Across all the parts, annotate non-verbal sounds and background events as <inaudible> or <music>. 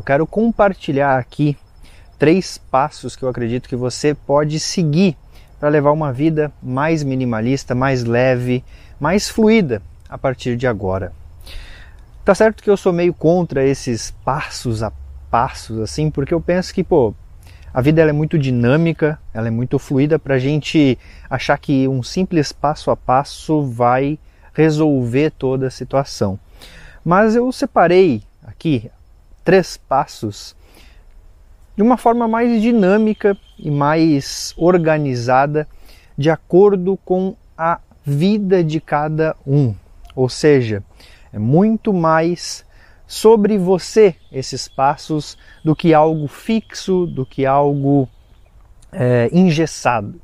Eu quero compartilhar aqui três passos que eu acredito que você pode seguir para levar uma vida mais minimalista, mais leve, mais fluida a partir de agora. Tá certo que eu sou meio contra esses passos a passos assim, porque eu penso que, pô, a vida ela é muito dinâmica, ela é muito fluida para a gente achar que um simples passo a passo vai resolver toda a situação. Mas eu separei aqui três passos de uma forma mais dinâmica e mais organizada, de acordo com a vida de cada um. Ou seja, é muito mais sobre você esses passos do que algo fixo, do que algo é, engessado.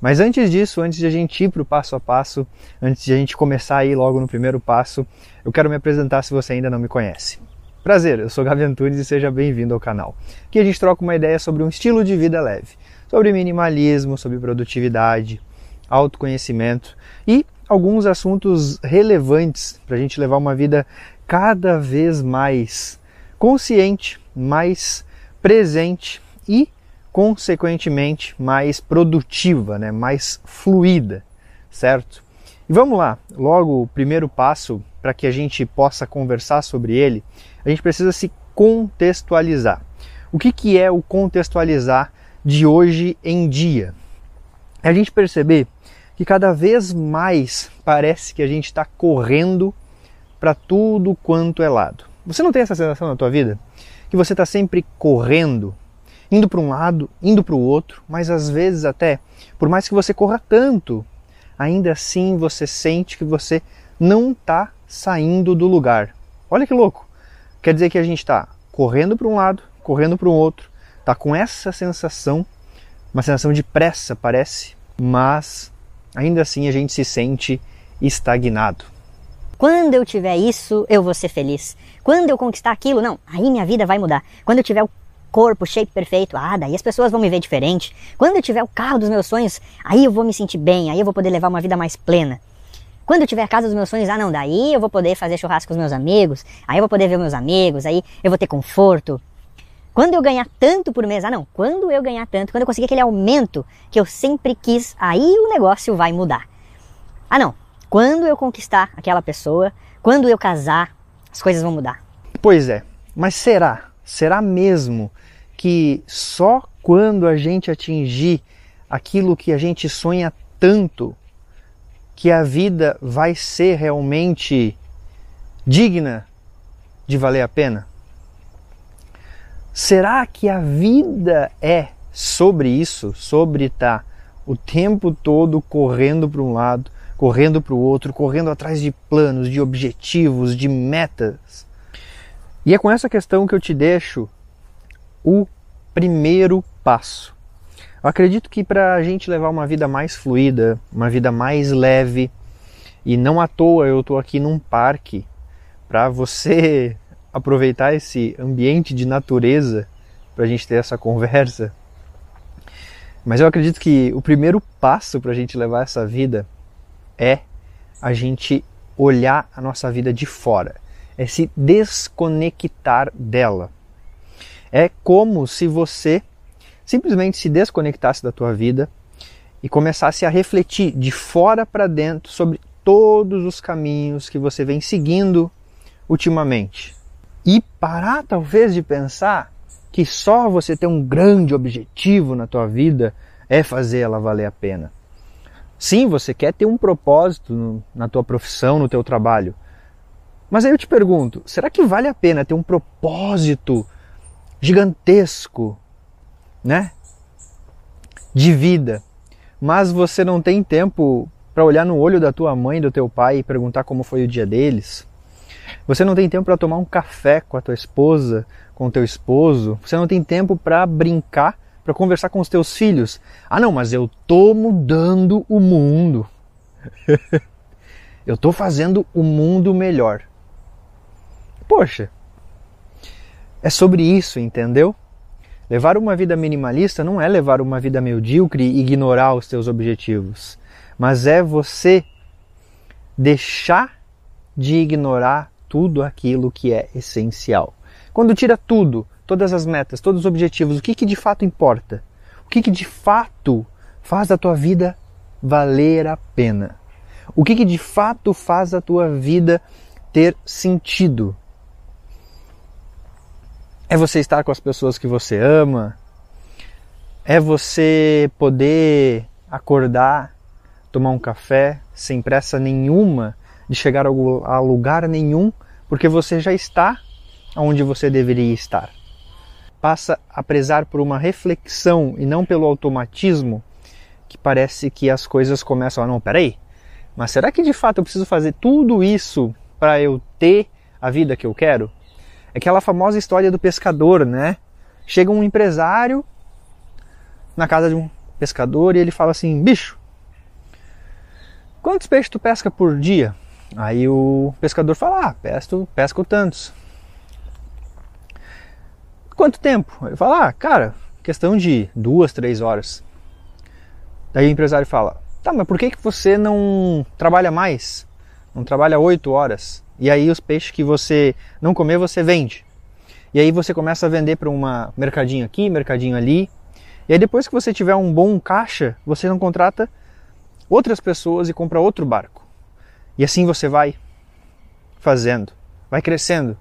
Mas antes disso, antes de a gente ir para o passo a passo, antes de a gente começar aí logo no primeiro passo, eu quero me apresentar se você ainda não me conhece. Prazer, eu sou Gavi Antunes e seja bem-vindo ao canal. Aqui a gente troca uma ideia sobre um estilo de vida leve, sobre minimalismo, sobre produtividade, autoconhecimento e alguns assuntos relevantes para a gente levar uma vida cada vez mais consciente, mais presente e, consequentemente, mais produtiva, né? mais fluida, certo? E vamos lá, logo o primeiro passo para que a gente possa conversar sobre ele, a gente precisa se contextualizar. O que, que é o contextualizar de hoje em dia? É a gente perceber que cada vez mais parece que a gente está correndo para tudo quanto é lado. Você não tem essa sensação na tua vida? Que você está sempre correndo, indo para um lado, indo para o outro, mas às vezes até, por mais que você corra tanto, ainda assim você sente que você não está saindo do lugar. Olha que louco! Quer dizer que a gente está correndo para um lado, correndo para o outro, está com essa sensação, uma sensação de pressa, parece, mas ainda assim a gente se sente estagnado. Quando eu tiver isso, eu vou ser feliz. Quando eu conquistar aquilo, não, aí minha vida vai mudar. Quando eu tiver o corpo, shape perfeito, ah, daí as pessoas vão me ver diferente. Quando eu tiver o carro dos meus sonhos, aí eu vou me sentir bem, aí eu vou poder levar uma vida mais plena. Quando eu tiver a casa dos meus sonhos, ah não, daí eu vou poder fazer churrasco com os meus amigos, aí eu vou poder ver meus amigos, aí eu vou ter conforto. Quando eu ganhar tanto por mês, ah não, quando eu ganhar tanto, quando eu conseguir aquele aumento que eu sempre quis, aí o negócio vai mudar. Ah não, quando eu conquistar aquela pessoa, quando eu casar, as coisas vão mudar. Pois é, mas será? Será mesmo que só quando a gente atingir aquilo que a gente sonha tanto que a vida vai ser realmente digna de valer a pena? Será que a vida é sobre isso, sobre estar o tempo todo correndo para um lado, correndo para o outro, correndo atrás de planos, de objetivos, de metas. E é com essa questão que eu te deixo o primeiro passo. Eu acredito que para a gente levar uma vida mais fluida, uma vida mais leve, e não à toa eu estou aqui num parque para você <laughs> aproveitar esse ambiente de natureza para a gente ter essa conversa. Mas eu acredito que o primeiro passo para a gente levar essa vida é a gente olhar a nossa vida de fora, é se desconectar dela. É como se você simplesmente se desconectasse da tua vida e começasse a refletir de fora para dentro sobre todos os caminhos que você vem seguindo ultimamente. E parar talvez de pensar que só você ter um grande objetivo na tua vida é fazer ela valer a pena. Sim, você quer ter um propósito na tua profissão, no teu trabalho. Mas aí eu te pergunto, será que vale a pena ter um propósito gigantesco, né? De vida, mas você não tem tempo para olhar no olho da tua mãe, do teu pai e perguntar como foi o dia deles? Você não tem tempo para tomar um café com a tua esposa, com o teu esposo. Você não tem tempo para brincar, para conversar com os teus filhos. Ah, não, mas eu tô mudando o mundo. <laughs> eu tô fazendo o mundo melhor. Poxa, é sobre isso, entendeu? Levar uma vida minimalista não é levar uma vida medíocre e ignorar os teus objetivos, mas é você deixar de ignorar tudo aquilo que é essencial. Quando tira tudo, todas as metas, todos os objetivos, o que, que de fato importa? O que, que de fato faz a tua vida valer a pena? O que, que de fato faz a tua vida ter sentido? É você estar com as pessoas que você ama? É você poder acordar, tomar um café sem pressa nenhuma de chegar a lugar nenhum, porque você já está onde você deveria estar. Passa a prezar por uma reflexão e não pelo automatismo que parece que as coisas começam a não, peraí, mas será que de fato eu preciso fazer tudo isso para eu ter a vida que eu quero? Aquela famosa história do pescador, né? Chega um empresário na casa de um pescador e ele fala assim: bicho, quantos peixes tu pesca por dia? Aí o pescador fala: ah, pesco, pesco tantos. Quanto tempo? Ele fala: ah, cara, questão de duas, três horas. Daí o empresário fala: tá, mas por que, que você não trabalha mais? Não trabalha oito horas? E aí os peixes que você não comer, você vende. E aí você começa a vender para uma mercadinho aqui, mercadinho ali. E aí depois que você tiver um bom caixa, você não contrata outras pessoas e compra outro barco. E assim você vai fazendo, vai crescendo.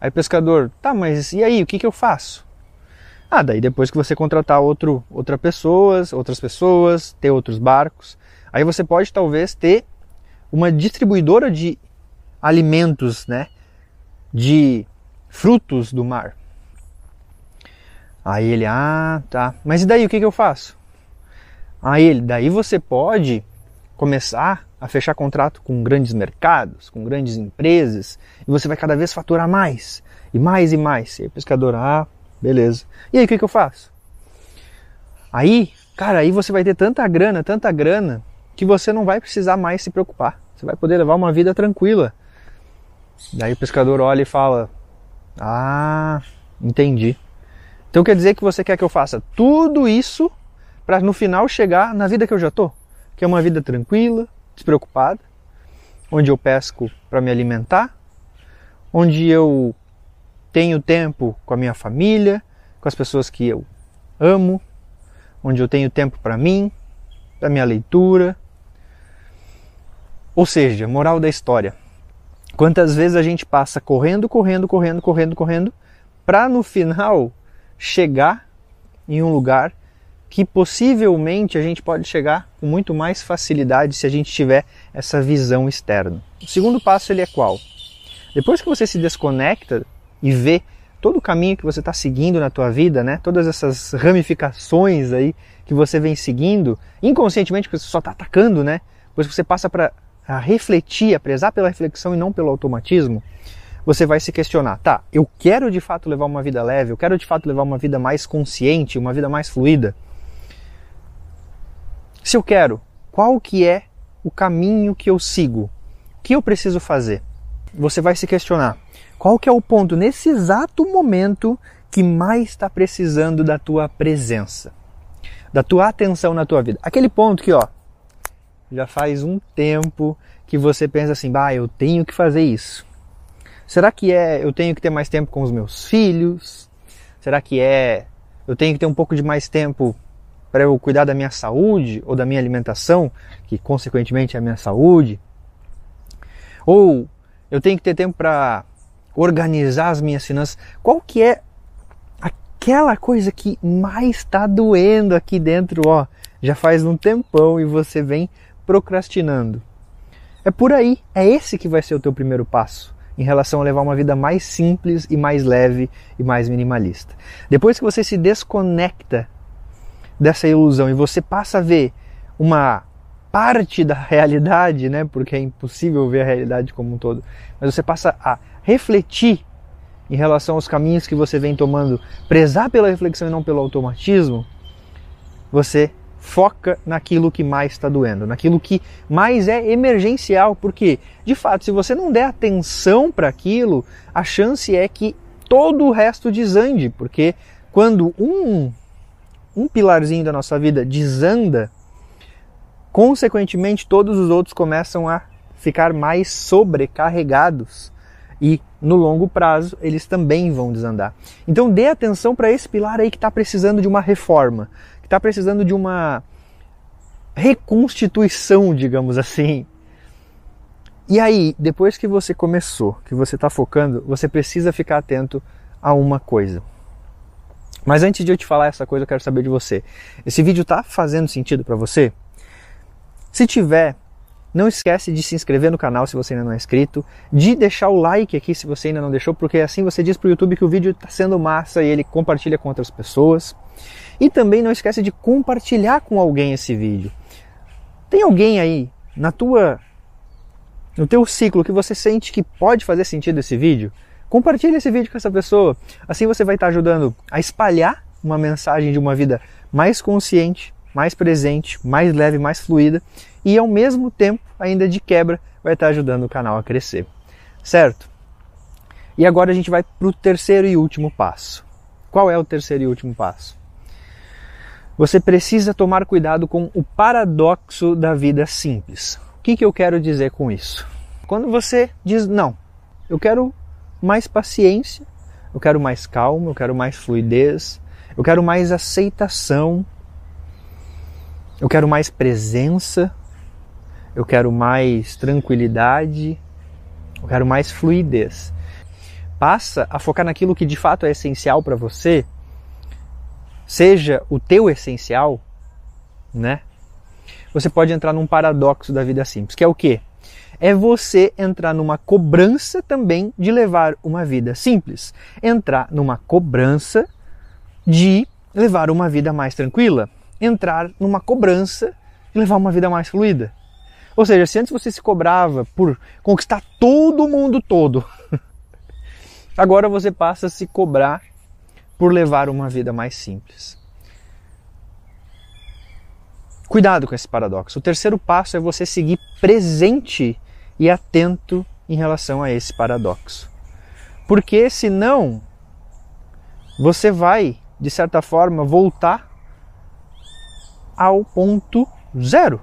Aí o pescador, tá, mas e aí, o que, que eu faço? Ah, daí depois que você contratar outro, outra pessoas, outras pessoas, ter outros barcos, aí você pode talvez ter uma distribuidora de alimentos, né? De frutos do mar. Aí ele, ah, tá. Mas e daí o que, que eu faço? Aí ele, daí você pode começar a fechar contrato com grandes mercados, com grandes empresas, e você vai cada vez faturar mais, e mais e mais. E aí o pescador, ah, beleza. E aí o que, que eu faço? Aí, cara, aí você vai ter tanta grana, tanta grana, que você não vai precisar mais se preocupar. Você vai poder levar uma vida tranquila. Daí o pescador olha e fala: Ah, entendi. Então quer dizer que você quer que eu faça tudo isso para no final chegar na vida que eu já tô, que é uma vida tranquila, despreocupada, onde eu pesco para me alimentar, onde eu tenho tempo com a minha família, com as pessoas que eu amo, onde eu tenho tempo para mim, para minha leitura. Ou seja, moral da história, Quantas vezes a gente passa correndo, correndo, correndo, correndo, correndo, para no final chegar em um lugar que possivelmente a gente pode chegar com muito mais facilidade se a gente tiver essa visão externa. O segundo passo ele é qual? Depois que você se desconecta e vê todo o caminho que você está seguindo na tua vida, né? Todas essas ramificações aí que você vem seguindo, inconscientemente porque você só está atacando, né? Depois você passa para a refletir, a prezar pela reflexão e não pelo automatismo, você vai se questionar, tá, eu quero de fato levar uma vida leve, eu quero de fato levar uma vida mais consciente, uma vida mais fluida. Se eu quero, qual que é o caminho que eu sigo? O que eu preciso fazer? Você vai se questionar, qual que é o ponto nesse exato momento que mais está precisando da tua presença, da tua atenção na tua vida? Aquele ponto que, ó, já faz um tempo que você pensa assim, bah, eu tenho que fazer isso. Será que é eu tenho que ter mais tempo com os meus filhos? Será que é eu tenho que ter um pouco de mais tempo para eu cuidar da minha saúde ou da minha alimentação, que consequentemente é a minha saúde? Ou eu tenho que ter tempo para organizar as minhas finanças? Qual que é aquela coisa que mais está doendo aqui dentro, ó? Já faz um tempão e você vem procrastinando. É por aí, é esse que vai ser o teu primeiro passo em relação a levar uma vida mais simples e mais leve e mais minimalista. Depois que você se desconecta dessa ilusão e você passa a ver uma parte da realidade, né? Porque é impossível ver a realidade como um todo. Mas você passa a refletir em relação aos caminhos que você vem tomando, prezar pela reflexão e não pelo automatismo, você foca naquilo que mais está doendo, naquilo que mais é emergencial, porque de fato, se você não der atenção para aquilo, a chance é que todo o resto desande, porque quando um um pilarzinho da nossa vida desanda, consequentemente todos os outros começam a ficar mais sobrecarregados e no longo prazo eles também vão desandar. Então dê atenção para esse pilar aí que está precisando de uma reforma, está precisando de uma reconstituição, digamos assim. E aí, depois que você começou, que você está focando, você precisa ficar atento a uma coisa. Mas antes de eu te falar essa coisa, eu quero saber de você. Esse vídeo está fazendo sentido para você? Se tiver, não esquece de se inscrever no canal se você ainda não é inscrito, de deixar o like aqui se você ainda não deixou, porque assim você diz para o YouTube que o vídeo está sendo massa e ele compartilha com outras pessoas. E também não esquece de compartilhar com alguém esse vídeo. Tem alguém aí na tua no teu ciclo que você sente que pode fazer sentido esse vídeo? Compartilhe esse vídeo com essa pessoa. Assim você vai estar ajudando a espalhar uma mensagem de uma vida mais consciente, mais presente, mais leve, mais fluida e ao mesmo tempo, ainda de quebra, vai estar ajudando o canal a crescer. Certo? E agora a gente vai para o terceiro e último passo. Qual é o terceiro e último passo? Você precisa tomar cuidado com o paradoxo da vida simples. O que, que eu quero dizer com isso? Quando você diz, não, eu quero mais paciência, eu quero mais calma, eu quero mais fluidez, eu quero mais aceitação, eu quero mais presença, eu quero mais tranquilidade, eu quero mais fluidez. Passa a focar naquilo que de fato é essencial para você, seja o teu essencial, né? Você pode entrar num paradoxo da vida simples, que é o quê? é você entrar numa cobrança também de levar uma vida simples. Entrar numa cobrança de levar uma vida mais tranquila. Entrar numa cobrança de levar uma vida mais fluida. Ou seja, se antes você se cobrava por conquistar todo mundo todo, <laughs> agora você passa a se cobrar por levar uma vida mais simples. Cuidado com esse paradoxo. O terceiro passo é você seguir presente e atento em relação a esse paradoxo. Porque senão você vai, de certa forma, voltar ao ponto zero.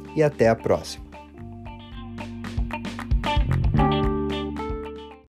e até a próxima.